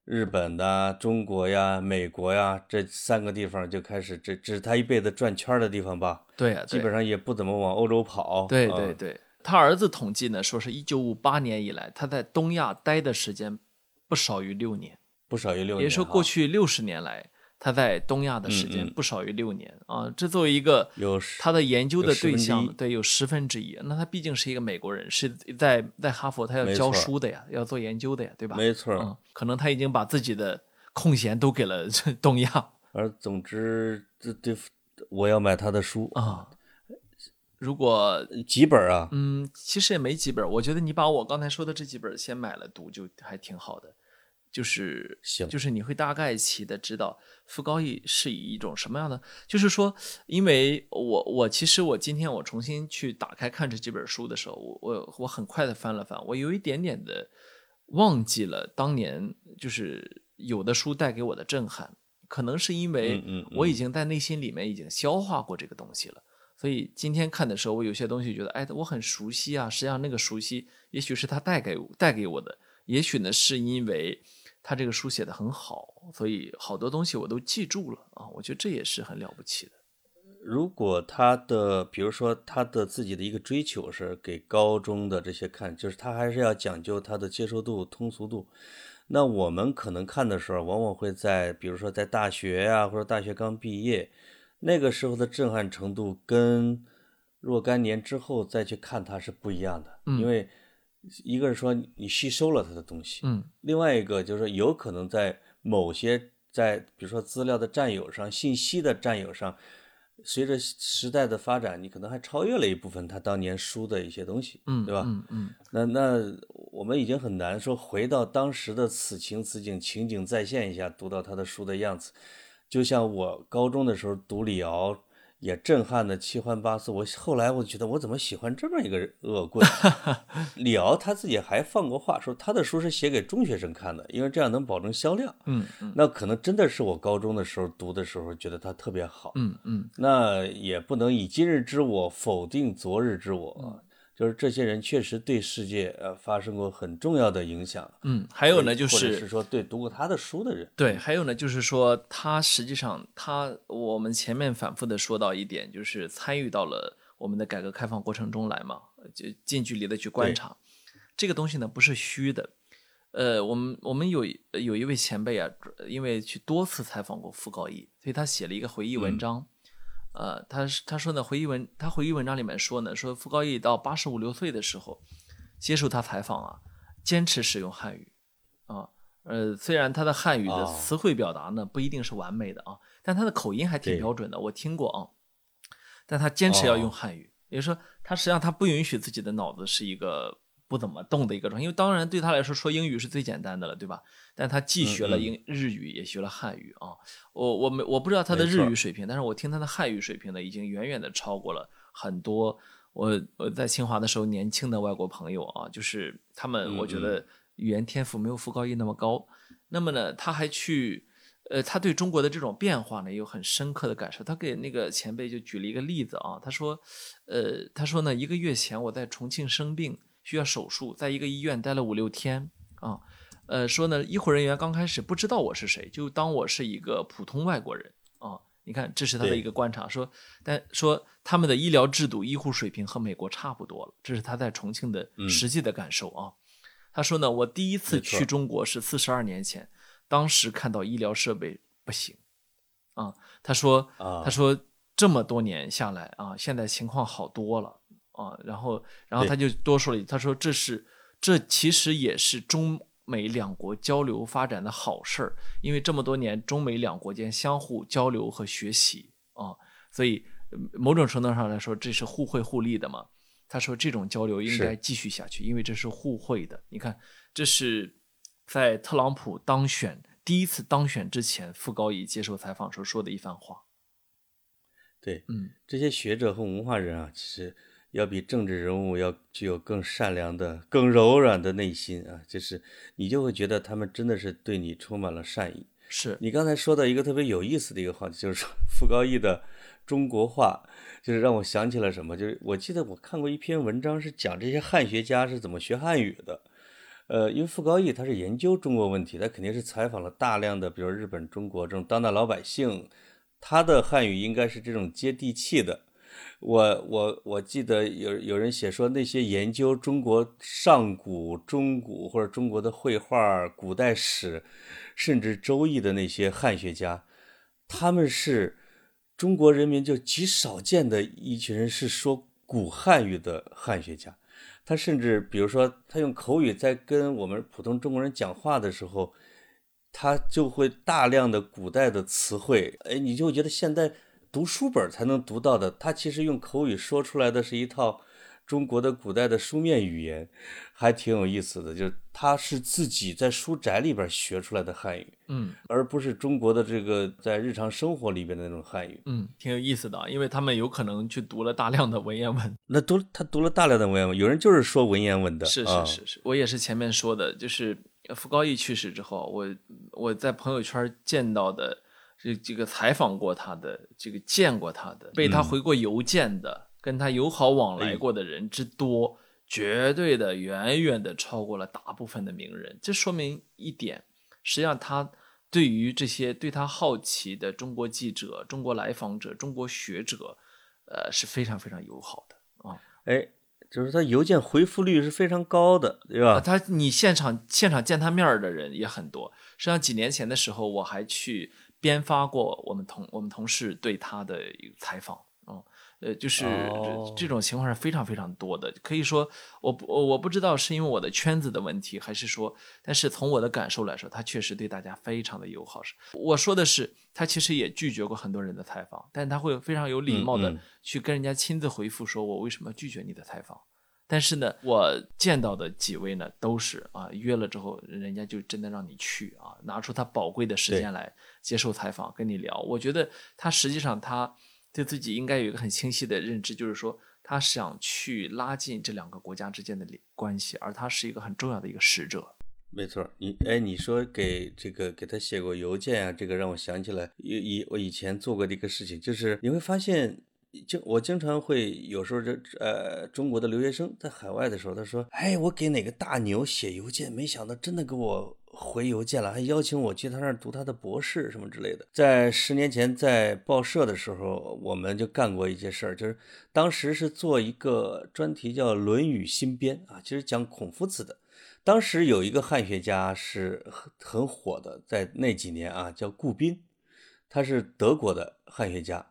日本的、中国呀、美国呀，这三个地方就开始，这这是他一辈子转圈的地方吧？对呀，基本上也不怎么往欧洲跑。对对对，他儿子统计呢，说是一九五八年以来，他在东亚待的时间不少于六年，不少于六年。也说过去六十年来。他在东亚的时间不少于六年啊，这作为一个他的研究的对象，对有十分之一。那他毕竟是一个美国人，是在在哈佛，他要教书的呀，要做研究的呀，对吧？没错，嗯，可能他已经把自己的空闲都给了 东亚。而总之，这这我要买他的书啊。如果几本啊？嗯，其实也没几本。我觉得你把我刚才说的这几本先买了读，就还挺好的。就是行，就是你会大概齐的知道傅高义是以一种什么样的。就是说，因为我我其实我今天我重新去打开看这几本书的时候，我我我很快的翻了翻，我有一点点的忘记了当年就是有的书带给我的震撼。可能是因为我已经在内心里面已经消化过这个东西了。所以今天看的时候，我有些东西觉得，哎，我很熟悉啊。实际上，那个熟悉，也许是他带给带给我的，也许呢，是因为他这个书写的很好，所以好多东西我都记住了啊。我觉得这也是很了不起的。如果他的，比如说他的自己的一个追求是给高中的这些看，就是他还是要讲究他的接受度、通俗度。那我们可能看的时候，往往会在，比如说在大学呀，或者大学刚毕业。那个时候的震撼程度跟若干年之后再去看它是不一样的，因为一个是说你吸收了他的东西，嗯，另外一个就是说有可能在某些在比如说资料的占有上、信息的占有上，随着时代的发展，你可能还超越了一部分他当年书的一些东西，嗯，对吧？嗯嗯，那那我们已经很难说回到当时的此情此景，情景再现一下，读到他的书的样子。就像我高中的时候读李敖，也震撼的七荤八素。我后来我觉得我怎么喜欢这么一个恶棍？李敖他自己还放过话，说他的书是写给中学生看的，因为这样能保证销量。嗯嗯，那可能真的是我高中的时候读的时候觉得他特别好。嗯嗯，那也不能以今日之我否定昨日之我。就是这些人确实对世界呃发生过很重要的影响。嗯，还有呢，就是是说对读过他的书的人。对，还有呢，就是说他实际上他我们前面反复的说到一点，就是参与到了我们的改革开放过程中来嘛，就近距离的去观察这个东西呢，不是虚的。呃，我们我们有有一位前辈啊，因为去多次采访过傅高义，所以他写了一个回忆文章。呃，他是他说呢，回忆文他回忆文章里面说呢，说傅高义到八十五六岁的时候，接受他采访啊，坚持使用汉语，啊，呃，虽然他的汉语的词汇表达呢不一定是完美的啊，但他的口音还挺标准的，我听过啊，但他坚持要用汉语，也就是说，他实际上他不允许自己的脑子是一个。不怎么动的一个状态，因为当然对他来说说英语是最简单的了，对吧？但他既学了英日语，也学了汉语啊。我我没我不知道他的日语水平，但是我听他的汉语水平呢，已经远远的超过了很多我我在清华的时候年轻的外国朋友啊，就是他们我觉得语言天赋没有傅高义那么高。那么呢，他还去呃，他对中国的这种变化呢，有很深刻的感受。他给那个前辈就举了一个例子啊，他说，呃，他说呢，一个月前我在重庆生病。需要手术，在一个医院待了五六天啊，呃，说呢，医护人员刚开始不知道我是谁，就当我是一个普通外国人啊。你看，这是他的一个观察，说，但说他们的医疗制度、医护水平和美国差不多了，这是他在重庆的实际的感受啊。他说呢，我第一次去中国是四十二年前，当时看到医疗设备不行啊。他说，他说这么多年下来啊，现在情况好多了。啊，然后，然后他就多说了，他说这是，这其实也是中美两国交流发展的好事儿，因为这么多年中美两国间相互交流和学习啊，所以某种程度上来说，这是互惠互利的嘛。他说这种交流应该继续下去，因为这是互惠的。你看，这是在特朗普当选第一次当选之前，傅高义接受采访时候说的一番话。对，嗯，这些学者和文化人啊，其实。要比政治人物要具有更善良的、更柔软的内心啊！就是你就会觉得他们真的是对你充满了善意。是你刚才说到一个特别有意思的一个话题，就是说 傅高义的中国话，就是让我想起了什么？就是我记得我看过一篇文章，是讲这些汉学家是怎么学汉语的。呃，因为傅高义他是研究中国问题，他肯定是采访了大量的，比如日本、中国这种当代老百姓，他的汉语应该是这种接地气的。我我我记得有有人写说，那些研究中国上古、中古或者中国的绘画、古代史，甚至周易的那些汉学家，他们是中国人民就极少见的一群人，是说古汉语的汉学家。他甚至比如说，他用口语在跟我们普通中国人讲话的时候，他就会大量的古代的词汇，哎，你就觉得现在读书本才能读到的，他其实用口语说出来的是一套中国的古代的书面语言，还挺有意思的。就是他是自己在书宅里边学出来的汉语，嗯而不是中国的这个在日常生活里边的那种汉语。嗯，挺有意思的啊，因为他们有可能去读了大量的文言文。那读他读了大量的文言文，有人就是说文言文的，是啊是是是，我也是前面说的，就是呃傅高义去世之后，我我在朋友圈见到的这这个采访过他的，这个见过他的，被他回过邮件的，跟他友好往来过的人之多，绝对的远远的超过了大部分的名人。这说明一点，实际上他对于这些对他好奇的中国记者、中国来访者、中国学者，呃，是非常非常友好的啊。哎，就是他邮件回复率是非常高的，对吧？啊，他你现场现场见他面儿的人也很多。实际上几年前的时候，我还去编发过我们同我们同事对他的一个采访。嗯，呃，就是哦这这种情况是非常非常多的。可以说，我不我我不知道是因为我的圈子的问题，还是说，但是从我的感受来说，他确实对大家非常的友好。是我说的是，他其实也拒绝过很多人的采访，但他会非常有礼貌的去跟人家亲自回复，说我为什么拒绝你的采访。但是呢，我见到的几位呢，都是啊约了之后，人家就真的让你去啊，拿出他宝贵的时间来接受采访，跟你聊。我觉得他实际上他对自己应该有一个很清晰的认知，就是说他想去拉近这两个国家之间的关系，而他是一个很重要的一个使者。没错儿，你哎，你说给这个给他写过邮件啊，这个让我想起来以以我以前做过的一个事情，就是你会发现，经我经常会有时候这呃中国的留学生在海外的时候，他说，哎，我给哪个大牛写邮件，没想到真的给我回邮件了，还邀请我去他那儿读他的博士什么之类的。在十年前在报社的时候，我们就干过一件事儿，就是当时是做一个专题叫《论语新编》啊，其实讲孔夫子的。当时有一个汉学家是很很火的，在那几年啊，叫顾彬，他是德国的汉学家。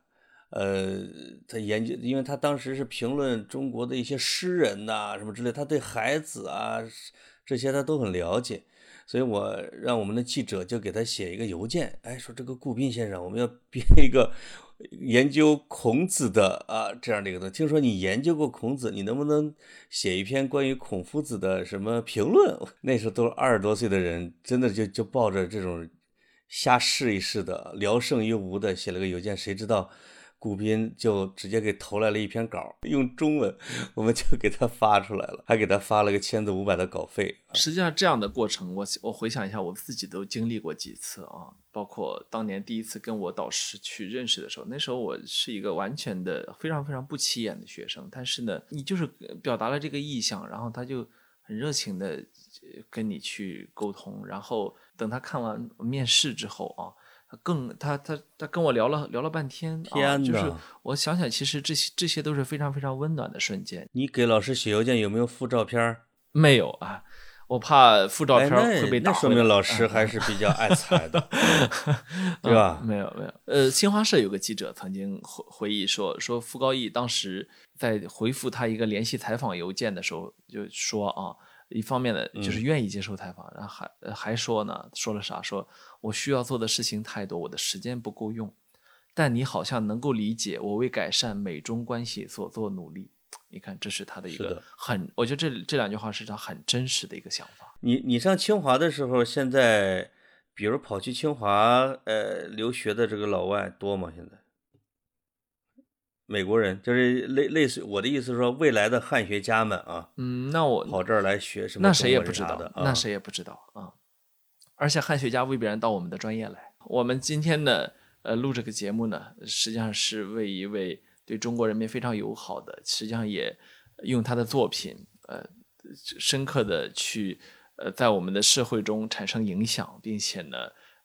呃，他研究，因为他当时是评论中国的一些诗人呐、什么之类，他对孩子啊这些他都很了解，所以我让我们的记者就给他写一个邮件，哎，说这个顾彬先生，我们要编一个研究孔子的啊这样的一个东西。听说你研究过孔子，你能不能写一篇关于孔夫子的什么评论？那时候都是二十多岁的人，真的就就抱着这种瞎试一试的聊胜于无的写了个邮件，谁知道？顾斌就直接给投来了一篇稿，用中文，我们就给他发出来了，还给他发了个千字五百的稿费。实际上，这样的过程，我我回想一下，我自己都经历过几次啊，包括当年第一次跟我导师去认识的时候，那时候我是一个完全的非常非常不起眼的学生，但是呢，你就是表达了这个意向，然后他就很热情的跟你去沟通，然后等他看完面试之后啊。他更他他他跟我聊了聊了半天，天啊、就是我想想，其实这些这些都是非常非常温暖的瞬间。你给老师写邮件有没有附照片儿？没有啊，我怕附照哎，片会被那那说。明老师还是比较爱财的，对吧啊？没有没有，呃，新华社有个记者曾经回回忆说，说傅高义当时在回复他一个联系采访邮件的时候，就说啊，一方面呢嗯就是愿意接受采访，然后还呃还说呢，说了啥？说我需要做的事情太多，我的时间不够用，但你好像能够理解我为改善美中关系所做努力。你看，这是他的一个很，我觉得这这两句话是他很真实的一个想法。你你上清华的时候，现在比如跑去清华呃留学的这个老外多吗？现在美国人就是类类似，我的意思是说，未来的汉学家们啊，嗯，那我跑这儿来学什么那谁也不知道，啊，那谁也不知道啊。而且汉学家未必然到我们的专业来。我们今天呢，呃，录这个节目呢，实际上是为一位对中国人民非常友好的，实际上也用他的作品，呃，深刻的去呃在我们的社会中产生影响，并且呢，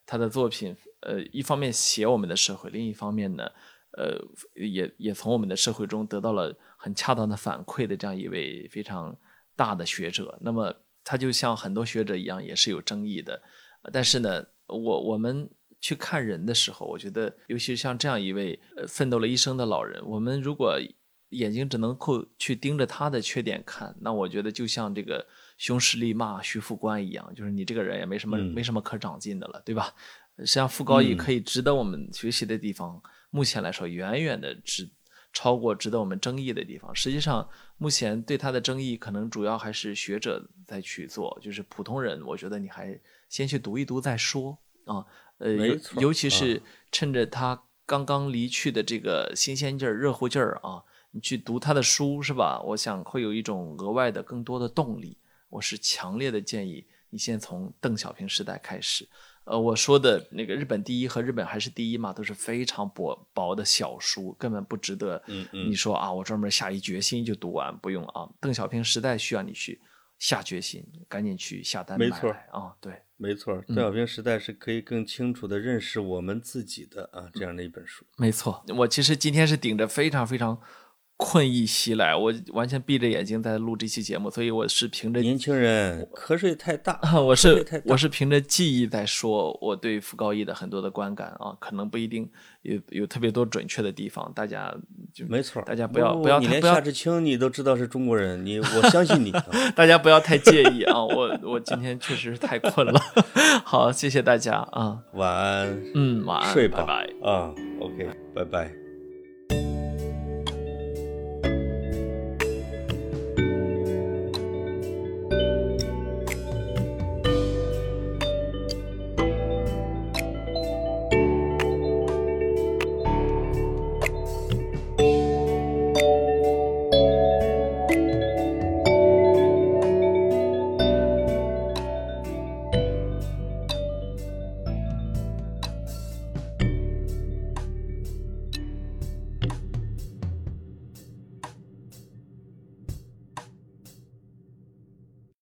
他的作品呃一方面写我们的社会，另一方面呢，呃也也从我们的社会中得到了很恰当的反馈的这样一位非常大的学者。那么他就像很多学者一样，也是有争议的。呃但是呢，我我们去看人的时候，我觉得，尤其是像这样一位呃奋斗了一生的老人，我们如果眼睛只能够去盯着他的缺点看，那我觉得就像这个凶势力骂徐副官一样，就是你这个人也没什么、嗯没什么可长进的了，对吧？实际上，傅高义嗯可以值得我们学习的地方，目前来说远远的值超过值得我们争议的地方。实际上，目前对他的争议可能主要还是学者在去做，就是普通人，我觉得你还先去读一读再说啊。呃，尤尤其啊是趁着他刚刚离去的这个新鲜劲儿、热乎劲儿啊，你去读他的书是吧？我想会有一种额外的、更多的动力。我是强烈的建议你先从邓小平时代开始。呃，我说的那个日本第一和日本还是第一嘛，都是非常薄薄的小书，根本不值得嗯嗯你说啊，我专门下一决心就读完，不用啊。邓小平时代需要你去下决心，赶紧去下单买啊。对，没错，邓小平时代是可以更清楚的认识我们自己的啊，这样的一本书。没错，我其实今天是顶着非常非常困意袭来，我完全闭着眼睛在录这期节目，所以我是凭着年轻人瞌睡太大，我是我是凭着记忆在说我对傅高义的很多的观感啊，可能不一定有有特别多准确的地方，大家就没错，大家不要不要你连夏志清你都知道是中国人，你我相信你。啊 大家不要太介意啊，我我今天确实是太困了，好，谢谢大家啊，晚安，嗯，晚安，睡吧拜拜。啊，OK，拜拜。